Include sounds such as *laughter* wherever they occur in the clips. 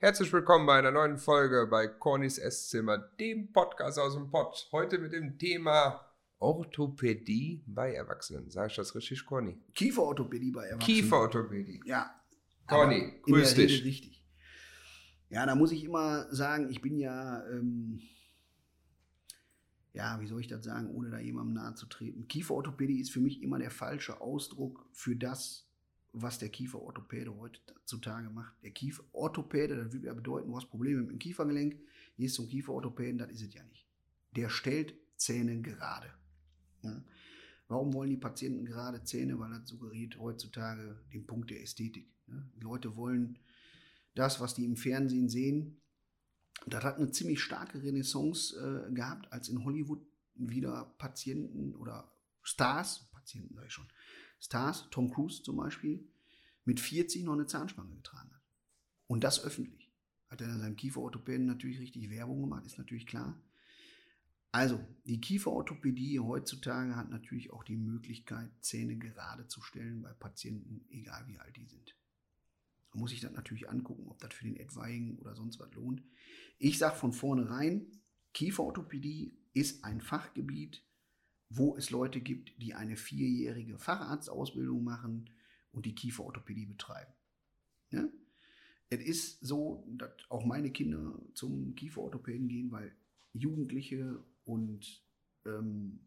Herzlich willkommen bei einer neuen Folge bei Cornys Esszimmer, dem Podcast aus dem Pott. Heute mit dem Thema Orthopädie bei Erwachsenen. Sag ich das richtig, Corny? Kieferorthopädie bei Erwachsenen. Kieferorthopädie. Ja. Corny, grüß dich. Regel richtig. Ja, da muss ich immer sagen, ich bin ja, ähm, ja, wie soll ich das sagen, ohne da jemandem nahe zu treten. Kieferorthopädie ist für mich immer der falsche Ausdruck für das, was der Kieferorthopäde heutzutage macht. Der Kieferorthopäde, das würde ja bedeuten, du hast Probleme mit dem Kiefergelenk, gehst zum Kieferorthopäden, das ist es ja nicht. Der stellt Zähne gerade. Ja. Warum wollen die Patienten gerade Zähne? Weil das suggeriert heutzutage den Punkt der Ästhetik. Ne? Die Leute wollen das, was die im Fernsehen sehen. Das hat eine ziemlich starke Renaissance äh, gehabt, als in Hollywood wieder Patienten oder Stars, Patienten sag ich schon, Stars, Tom Cruise zum Beispiel, mit 40 noch eine Zahnspange getragen hat. Und das öffentlich. Hat er seinem Kieferorthopäden natürlich richtig Werbung gemacht, ist natürlich klar. Also, die Kieferorthopädie heutzutage hat natürlich auch die Möglichkeit, Zähne gerade zu stellen bei Patienten, egal wie alt die sind. Da muss ich das natürlich angucken, ob das für den Etwaigen oder sonst was lohnt. Ich sage von vornherein, Kieferorthopädie ist ein Fachgebiet, wo es Leute gibt, die eine vierjährige Facharztausbildung machen und die Kieferorthopädie betreiben. Ja? Es ist so, dass auch meine Kinder zum Kieferorthopäden gehen, weil Jugendliche und ähm,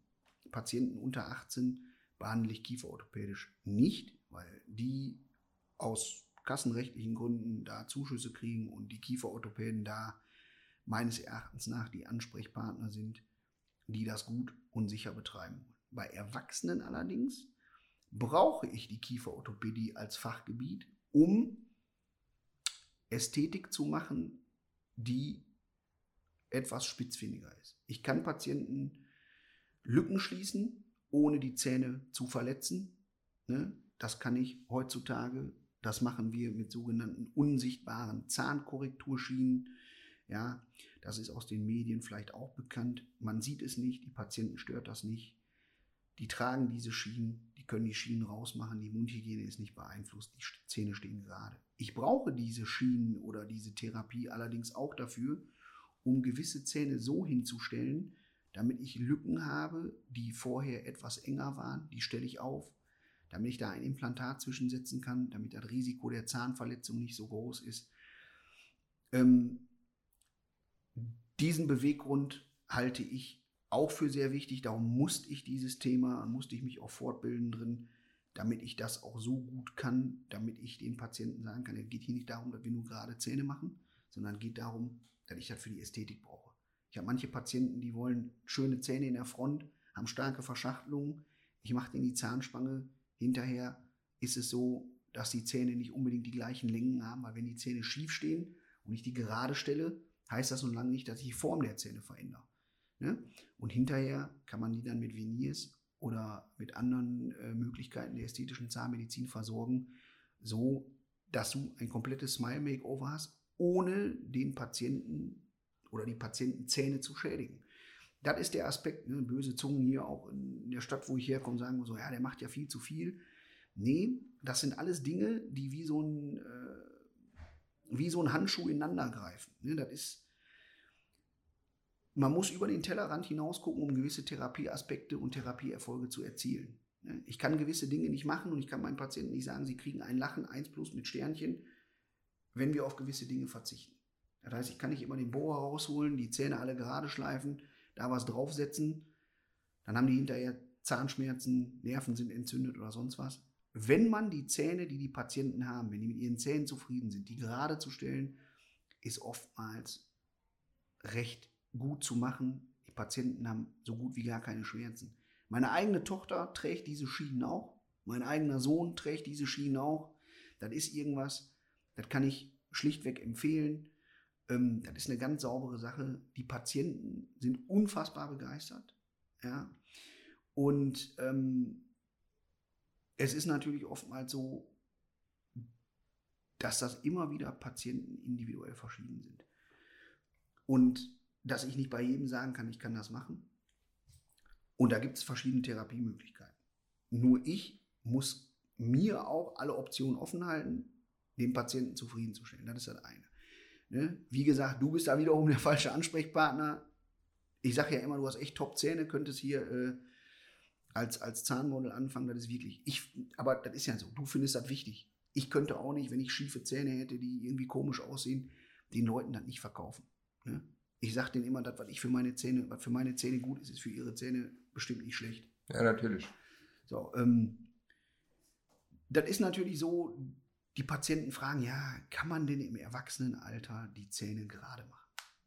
Patienten unter 18 behandle ich kieferorthopädisch nicht, weil die aus kassenrechtlichen Gründen da Zuschüsse kriegen und die Kieferorthopäden da meines Erachtens nach die Ansprechpartner sind, die das gut und sicher betreiben. Bei Erwachsenen allerdings brauche ich die Kieferorthopädie als Fachgebiet, um Ästhetik zu machen, die etwas spitzfindiger ist. Ich kann Patienten Lücken schließen, ohne die Zähne zu verletzen. Ne? Das kann ich heutzutage. Das machen wir mit sogenannten unsichtbaren Zahnkorrekturschienen. Ja, das ist aus den Medien vielleicht auch bekannt. Man sieht es nicht, die Patienten stört das nicht. Die tragen diese Schienen, die können die Schienen rausmachen, die Mundhygiene ist nicht beeinflusst, die Zähne stehen gerade. Ich brauche diese Schienen oder diese Therapie allerdings auch dafür, um gewisse Zähne so hinzustellen, damit ich Lücken habe, die vorher etwas enger waren, die stelle ich auf, damit ich da ein Implantat zwischensetzen kann, damit das Risiko der Zahnverletzung nicht so groß ist. Ähm, diesen Beweggrund halte ich auch für sehr wichtig. Darum musste ich dieses Thema, musste ich mich auch fortbilden drin, damit ich das auch so gut kann, damit ich den Patienten sagen kann, es geht hier nicht darum, dass wir nur gerade Zähne machen, sondern geht darum, dass ich das für die Ästhetik brauche. Ich habe manche Patienten, die wollen schöne Zähne in der Front, haben starke Verschachtelungen. Ich mache denen die Zahnspange. Hinterher ist es so, dass die Zähne nicht unbedingt die gleichen Längen haben, weil wenn die Zähne schief stehen und ich die gerade stelle, heißt das nun lange nicht, dass ich die Form der Zähne verändere. Ne? Und hinterher kann man die dann mit Veneers oder mit anderen äh, Möglichkeiten der ästhetischen Zahnmedizin versorgen, so dass du ein komplettes Smile Makeover hast, ohne den Patienten oder die Patientenzähne zu schädigen. Das ist der Aspekt, ne? böse Zungen hier auch in der Stadt, wo ich herkomme, sagen so, ja, der macht ja viel zu viel. Nee, das sind alles Dinge, die wie so ein, äh, wie so ein Handschuh ineinander greifen. Ne? Das ist, man muss über den Tellerrand hinaus gucken, um gewisse Therapieaspekte und Therapieerfolge zu erzielen. Ne? Ich kann gewisse Dinge nicht machen und ich kann meinen Patienten nicht sagen, sie kriegen ein Lachen 1 plus mit Sternchen, wenn wir auf gewisse Dinge verzichten. Das heißt, ich kann nicht immer den Bohrer rausholen, die Zähne alle gerade schleifen, da was draufsetzen, dann haben die hinterher Zahnschmerzen, Nerven sind entzündet oder sonst was. Wenn man die Zähne, die die Patienten haben, wenn die mit ihren Zähnen zufrieden sind, die gerade zu stellen, ist oftmals recht gut zu machen. Die Patienten haben so gut wie gar keine Schmerzen. Meine eigene Tochter trägt diese Schienen auch. Mein eigener Sohn trägt diese Schienen auch. Das ist irgendwas, das kann ich schlichtweg empfehlen. Ähm, das ist eine ganz saubere Sache. Die Patienten sind unfassbar begeistert. Ja. Und ähm, es ist natürlich oftmals so, dass das immer wieder Patienten individuell verschieden sind. Und dass ich nicht bei jedem sagen kann, ich kann das machen. Und da gibt es verschiedene Therapiemöglichkeiten. Nur ich muss mir auch alle Optionen offen halten, den Patienten zufriedenzustellen. Das ist das eine. Ne? Wie gesagt, du bist da wiederum der *laughs* falsche Ansprechpartner. Ich sage ja immer, du hast echt Top-Zähne, könntest hier äh, als, als Zahnmodel anfangen. Das ist wirklich, ich, aber das ist ja so, du findest das wichtig. Ich könnte auch nicht, wenn ich schiefe Zähne hätte, die irgendwie komisch aussehen, den Leuten das nicht verkaufen. Ne? Ich sage denen immer, das, was ich für meine Zähne, was für meine Zähne gut ist, ist für ihre Zähne bestimmt nicht schlecht. Ja, natürlich. So, ähm, das ist natürlich so, die Patienten fragen, ja, kann man denn im Erwachsenenalter die Zähne gerade?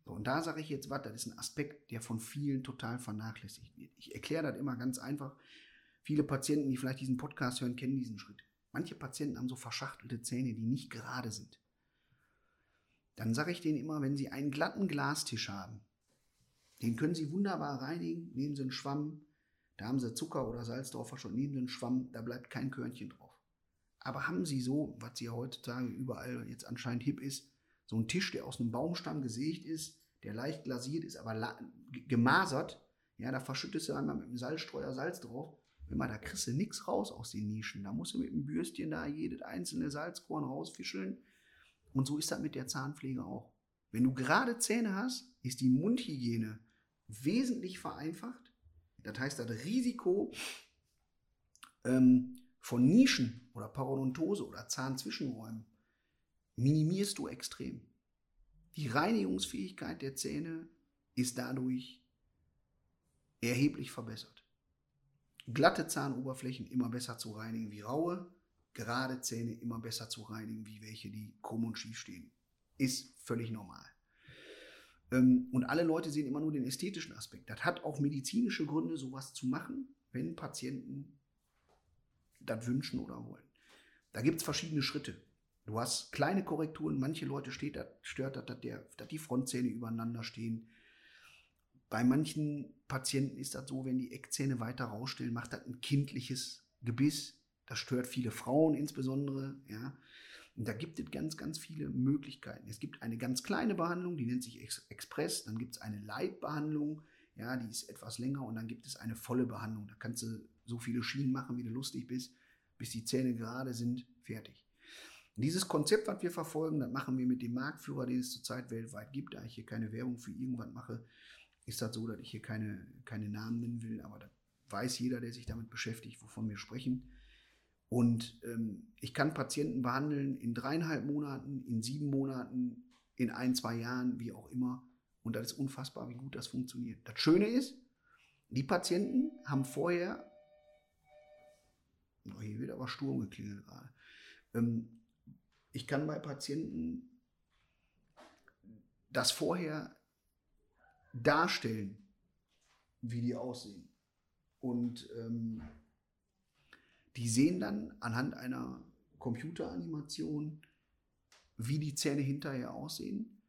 So, und da sage ich jetzt was, das ist ein Aspekt, der von vielen total vernachlässigt wird. Ich erkläre das immer ganz einfach. Viele Patienten, die vielleicht diesen Podcast hören, kennen diesen Schritt. Manche Patienten haben so verschachtelte Zähne, die nicht gerade sind. Dann sage ich denen immer, wenn sie einen glatten Glastisch haben, den können sie wunderbar reinigen, nehmen sie einen Schwamm, da haben sie Zucker oder Salz drauf verschüttet, nehmen sie einen Schwamm, da bleibt kein Körnchen drauf. Aber haben Sie so, was ja heutzutage überall jetzt anscheinend hip ist, so einen Tisch, der aus einem Baumstamm gesägt ist, der leicht glasiert ist, aber gemasert, ja, da verschüttest du einmal mit dem Salzstreuer Salz drauf. Wenn man, da kriegst du nichts raus aus den Nischen. Da musst du mit dem Bürstchen da jedes einzelne Salzkorn rausfischeln. Und so ist das mit der Zahnpflege auch. Wenn du gerade Zähne hast, ist die Mundhygiene wesentlich vereinfacht. Das heißt, das Risiko, ähm, von Nischen oder Parodontose oder Zahnzwischenräumen minimierst du extrem. Die Reinigungsfähigkeit der Zähne ist dadurch erheblich verbessert. Glatte Zahnoberflächen immer besser zu reinigen wie raue, gerade Zähne immer besser zu reinigen wie welche, die krumm und schief stehen. Ist völlig normal. Ähm, und alle Leute sehen immer nur den ästhetischen Aspekt. Das hat auch medizinische Gründe, sowas zu machen, wenn Patienten das wünschen oder wollen. Da gibt es verschiedene Schritte. Du hast kleine Korrekturen, manche Leute steht, stört das, dass, der, dass die Frontzähne übereinander stehen. Bei manchen Patienten ist das so, wenn die Eckzähne weiter rausstellen, macht das ein kindliches Gebiss. Das stört viele Frauen insbesondere. Ja. Und da gibt es ganz, ganz viele Möglichkeiten. Es gibt eine ganz kleine Behandlung, die nennt sich Express. Dann gibt es eine Leitbehandlung, ja, die ist etwas länger. Und dann gibt es eine volle Behandlung. Da kannst du so viele Schienen machen, wie du lustig bist, bis die Zähne gerade sind, fertig. Und dieses Konzept, was wir verfolgen, das machen wir mit dem Marktführer, den es zurzeit weltweit gibt. Da ich hier keine Werbung für irgendwas mache, ist das so, dass ich hier keine, keine Namen nennen will, aber da weiß jeder, der sich damit beschäftigt, wovon wir sprechen. Und ähm, ich kann Patienten behandeln in dreieinhalb Monaten, in sieben Monaten, in ein, zwei Jahren, wie auch immer. Und das ist unfassbar, wie gut das funktioniert. Das Schöne ist, die Patienten haben vorher Oh, hier wird aber Sturm geklingelt gerade. Ähm, ich kann bei Patienten das vorher darstellen, wie die aussehen. Und ähm, die sehen dann anhand einer Computeranimation, wie die Zähne hinterher aussehen.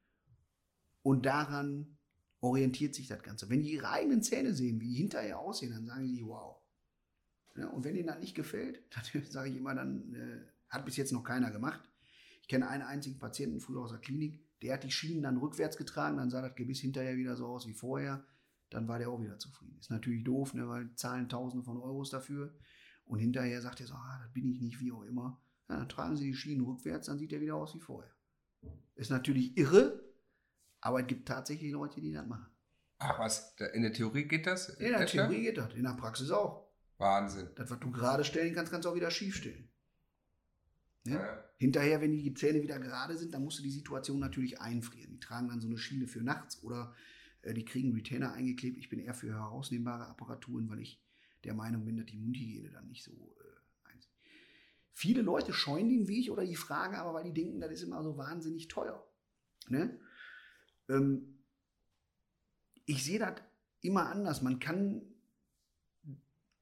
Und daran orientiert sich das Ganze. Wenn die ihre eigenen Zähne sehen, wie die hinterher aussehen, dann sagen sie, wow, ja, und wenn Ihnen das nicht gefällt, *laughs* dann sage ich immer, dann äh, hat bis jetzt noch keiner gemacht. Ich kenne einen einzigen Patienten früher aus der Klinik, der hat die Schienen dann rückwärts getragen, dann sah das Gebiss hinterher wieder so aus wie vorher. Dann war der auch wieder zufrieden. Ist natürlich doof, ne, weil zahlen Tausende von Euros dafür. Und hinterher sagt er so, ah, das bin ich nicht, wie auch immer. Ja, dann tragen Sie die Schienen rückwärts, dann sieht er wieder aus wie vorher. Ist natürlich irre, aber es gibt tatsächlich Leute, die das machen. Ach was, in der Theorie geht das? In der Theorie geht das, in der Praxis auch. Wahnsinn. Das, was du gerade stellen kannst, kannst du auch wieder schief stellen. Ja? Ja. Hinterher, wenn die Zähne wieder gerade sind, dann musst du die Situation natürlich einfrieren. Die tragen dann so eine Schiene für nachts oder äh, die kriegen Retainer eingeklebt. Ich bin eher für herausnehmbare Apparaturen, weil ich der Meinung bin, dass die Mundhygiene dann nicht so äh, einsieht. Viele Leute scheuen den Weg oder die Frage aber, weil die denken, das ist immer so wahnsinnig teuer. Ne? Ähm, ich sehe das immer anders. Man kann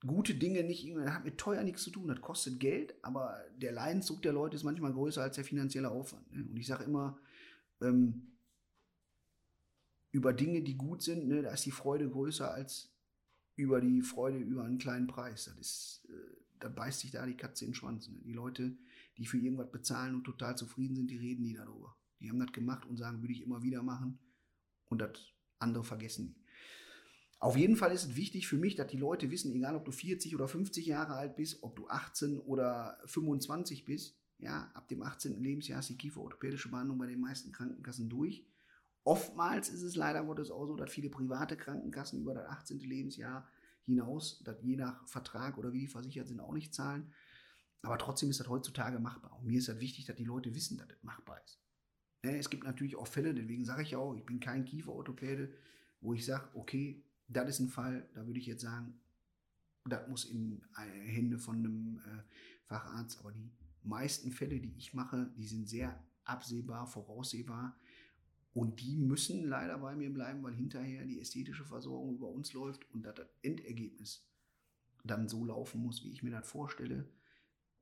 gute Dinge nicht, hat mit teuer nichts zu tun, das kostet Geld, aber der Leidensdruck der Leute ist manchmal größer als der finanzielle Aufwand. Ne? Und ich sage immer, ähm, über Dinge, die gut sind, ne, da ist die Freude größer als über die Freude über einen kleinen Preis. Das ist, äh, da beißt sich da die Katze in den Schwanz. Ne? Die Leute, die für irgendwas bezahlen und total zufrieden sind, die reden nie darüber. Die haben das gemacht und sagen, würde ich immer wieder machen. Und das andere vergessen die. Auf jeden Fall ist es wichtig für mich, dass die Leute wissen, egal ob du 40 oder 50 Jahre alt bist, ob du 18 oder 25 bist, Ja, ab dem 18. Lebensjahr ist die kieferorthopädische Behandlung bei den meisten Krankenkassen durch. Oftmals ist es leider Gottes auch so, dass viele private Krankenkassen über das 18. Lebensjahr hinaus, dass je nach Vertrag oder wie die versichert sind, auch nicht zahlen. Aber trotzdem ist das heutzutage machbar. Und mir ist das wichtig, dass die Leute wissen, dass das machbar ist. Ne, es gibt natürlich auch Fälle, deswegen sage ich auch, ich bin kein Kieferorthopäde, wo ich sage, okay, das ist ein Fall, da würde ich jetzt sagen, das muss in Hände von einem äh, Facharzt. Aber die meisten Fälle, die ich mache, die sind sehr absehbar, voraussehbar. Und die müssen leider bei mir bleiben, weil hinterher die ästhetische Versorgung über uns läuft und das Endergebnis dann so laufen muss, wie ich mir das vorstelle.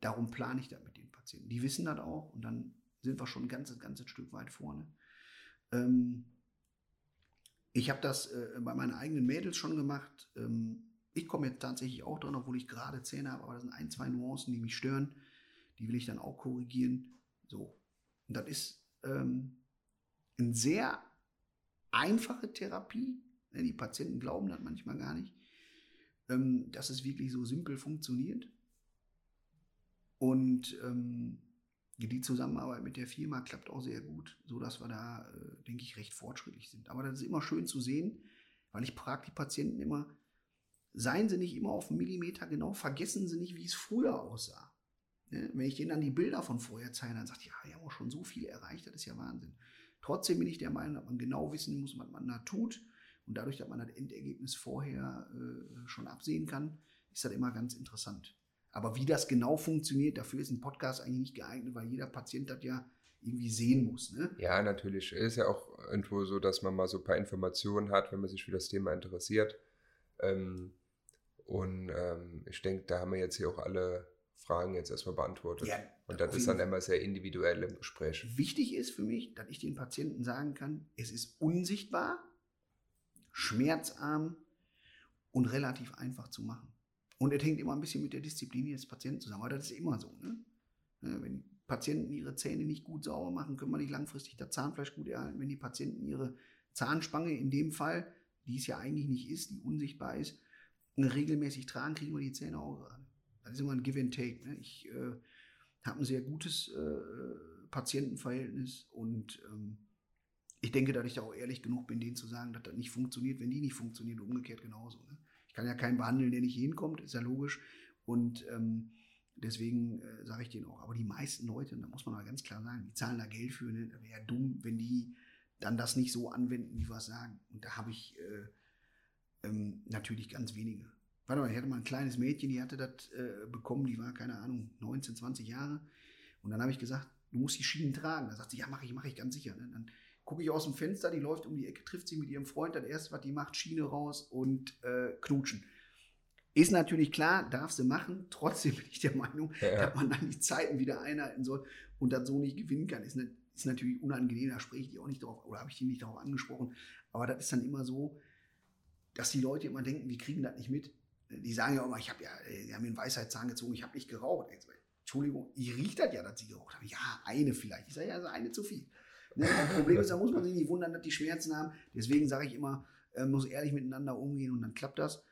Darum plane ich das mit den Patienten. Die wissen das auch und dann sind wir schon ein ganzes, ganzes Stück weit vorne. Ähm ich habe das äh, bei meinen eigenen Mädels schon gemacht. Ähm ich komme jetzt tatsächlich auch dran, obwohl ich gerade Zähne habe, aber das sind ein, zwei Nuancen, die mich stören. Die will ich dann auch korrigieren. So. Und das ist ähm, eine sehr einfache Therapie. Die Patienten glauben das manchmal gar nicht, ähm, dass es wirklich so simpel funktioniert. Und ähm, die Zusammenarbeit mit der Firma klappt auch sehr gut, sodass wir da, äh, denke ich, recht fortschrittlich sind. Aber das ist immer schön zu sehen, weil ich frage die Patienten immer, seien sie nicht immer auf einen Millimeter genau, vergessen sie nicht, wie es früher aussah. Ne? Wenn ich denen dann die Bilder von vorher zeige, dann sagt, ja, wir haben auch schon so viel erreicht, das ist ja Wahnsinn. Trotzdem bin ich der Meinung, dass man genau wissen muss, was man da tut. Und dadurch, dass man das Endergebnis vorher äh, schon absehen kann, ist das immer ganz interessant. Aber wie das genau funktioniert, dafür ist ein Podcast eigentlich nicht geeignet, weil jeder Patient das ja irgendwie sehen muss. Ne? Ja, natürlich. Es ist ja auch irgendwo so, dass man mal so ein paar Informationen hat, wenn man sich für das Thema interessiert. Ähm, und ähm, ich denke, da haben wir jetzt hier auch alle Fragen jetzt erstmal beantwortet. Ja, und das ist dann immer sehr individuell im Gespräch. Wichtig ist für mich, dass ich den Patienten sagen kann, es ist unsichtbar, schmerzarm und relativ einfach zu machen. Und es hängt immer ein bisschen mit der Disziplin des Patienten zusammen. Aber das ist immer so. Ne? Wenn Patienten ihre Zähne nicht gut sauber machen, können wir nicht langfristig das Zahnfleisch gut erhalten. Wenn die Patienten ihre Zahnspange in dem Fall, die es ja eigentlich nicht ist, die unsichtbar ist, regelmäßig tragen, kriegen wir die Zähne auch gerade. Das ist immer ein Give and Take. Ne? Ich äh, habe ein sehr gutes äh, Patientenverhältnis und ähm, ich denke, dass ich da auch ehrlich genug bin, denen zu sagen, dass das nicht funktioniert, wenn die nicht funktionieren, umgekehrt genauso. Ne? Ich kann ja keinen behandeln, der nicht hinkommt, ist ja logisch. Und ähm, deswegen äh, sage ich denen auch, aber die meisten Leute, da muss man mal ganz klar sagen, die zahlen da Geld für, ne? wäre ja dumm, wenn die dann das nicht so anwenden, wie wir es sagen. Und da habe ich äh, ähm, natürlich ganz wenige. Warte mal, ich hatte mal ein kleines Mädchen, die hatte das äh, bekommen, die war, keine Ahnung, 19, 20 Jahre. Und dann habe ich gesagt, du musst die Schienen tragen. Da sagt sie, ja, mache ich, mache ich ganz sicher. Ne? Dann gucke ich aus dem Fenster, die läuft um die Ecke, trifft sie mit ihrem Freund, das erste, was die macht, Schiene raus und äh, knutschen. Ist natürlich klar, darf sie machen. Trotzdem *laughs* bin ich der Meinung, ja. dass man dann die Zeiten wieder einhalten soll und das so nicht gewinnen kann. Ist, ne, ist natürlich unangenehm, da spreche ich die auch nicht drauf oder habe ich die nicht darauf angesprochen. Aber das ist dann immer so, dass die Leute immer denken, wir kriegen das nicht mit. Die sagen ja immer, ich habe ja, die haben mir einen Weisheitszahn gezogen, ich habe nicht geraucht. Entschuldigung, ich rieche das ja, dass sie geraucht haben. Ja, eine vielleicht. Ich sage ja, also eine zu viel. Ne? Das Problem ist, da muss man sich nicht wundern, dass die Schmerzen haben. Deswegen sage ich immer, äh, muss ehrlich miteinander umgehen und dann klappt das.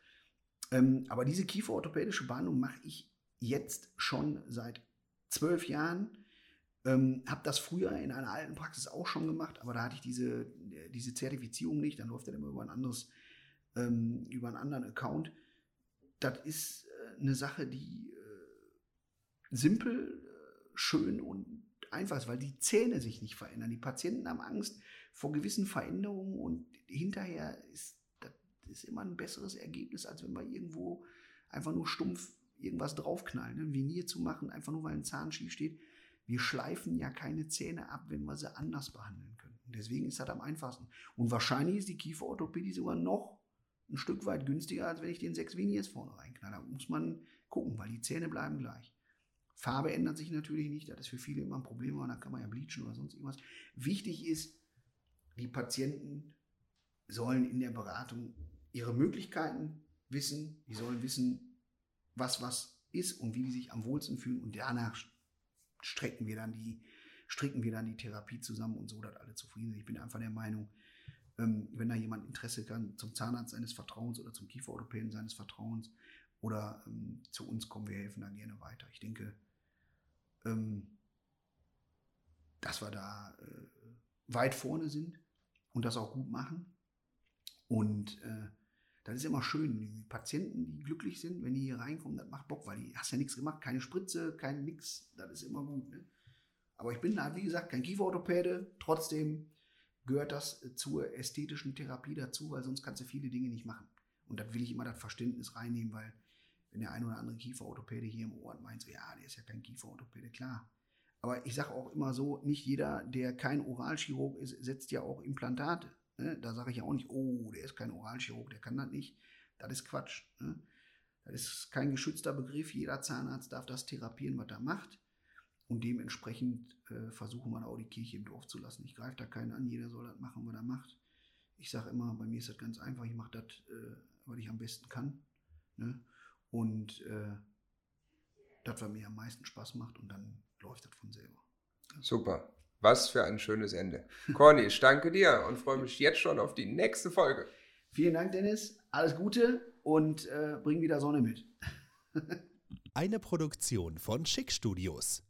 Ähm, aber diese kieferorthopädische Behandlung mache ich jetzt schon seit zwölf Jahren. Ähm, habe das früher in einer alten Praxis auch schon gemacht, aber da hatte ich diese, diese Zertifizierung nicht. Dann läuft das immer über ein anderes, ähm, über einen anderen Account. Das ist äh, eine Sache, die äh, simpel, äh, schön und einfach ist, weil die Zähne sich nicht verändern. Die Patienten haben Angst vor gewissen Veränderungen und hinterher ist das ist immer ein besseres Ergebnis, als wenn wir irgendwo einfach nur stumpf irgendwas draufknallen. Ne? Venier zu machen, einfach nur weil ein Zahn schief steht. Wir schleifen ja keine Zähne ab, wenn wir sie anders behandeln können. Deswegen ist das am einfachsten. Und wahrscheinlich ist die Kieferorthopädie sogar noch ein Stück weit günstiger, als wenn ich den sechs Veneers vorne reinknalle. Da muss man gucken, weil die Zähne bleiben gleich. Farbe ändert sich natürlich nicht, das ist für viele immer ein Problem, aber dann kann man ja bleachen oder sonst irgendwas. Wichtig ist, die Patienten sollen in der Beratung ihre Möglichkeiten wissen, die sollen wissen, was was ist und wie die sich am wohlsten fühlen und danach strecken wir dann die, stricken wir dann die Therapie zusammen und so, dass alle zufrieden sind. Ich bin einfach der Meinung, ähm, wenn da jemand Interesse kann, zum Zahnarzt seines Vertrauens oder zum Kieferorthopäden seines Vertrauens oder ähm, zu uns kommen, wir helfen da gerne weiter. Ich denke, ähm, dass wir da äh, weit vorne sind und das auch gut machen. Und äh, das ist immer schön. Die Patienten, die glücklich sind, wenn die hier reinkommen, das macht Bock, weil die hast ja nichts gemacht, keine Spritze, kein nix. Das ist immer gut. Ne? Aber ich bin da, wie gesagt, kein Kieferorthopäde. Trotzdem gehört das zur ästhetischen Therapie dazu, weil sonst kannst du viele Dinge nicht machen. Und da will ich immer das Verständnis reinnehmen, weil wenn der ein oder andere Kieferorthopäde hier im Ohr meint, so, ja, der ist ja kein Kieferorthopäde, klar. Aber ich sage auch immer so, nicht jeder, der kein Oralchirurg ist, setzt ja auch Implantate. Ne? Da sage ich ja auch nicht, oh, der ist kein Oralchirurg, der kann das nicht. Das ist Quatsch. Ne? Das ist kein geschützter Begriff. Jeder Zahnarzt darf das therapieren, was er macht. Und dementsprechend äh, versuchen wir auch die Kirche im Dorf zu lassen. Ich greife da keinen an, jeder soll das machen, was er macht. Ich sage immer, bei mir ist das ganz einfach, ich mache das, äh, was ich am besten kann. Ne? Und äh, das, was mir am meisten Spaß macht und dann läuft das von selber. Super. Was für ein schönes Ende. Corny, ich danke dir und freue mich jetzt schon auf die nächste Folge. Vielen Dank, Dennis. Alles Gute und äh, bring wieder Sonne mit. Eine Produktion von Schick Studios.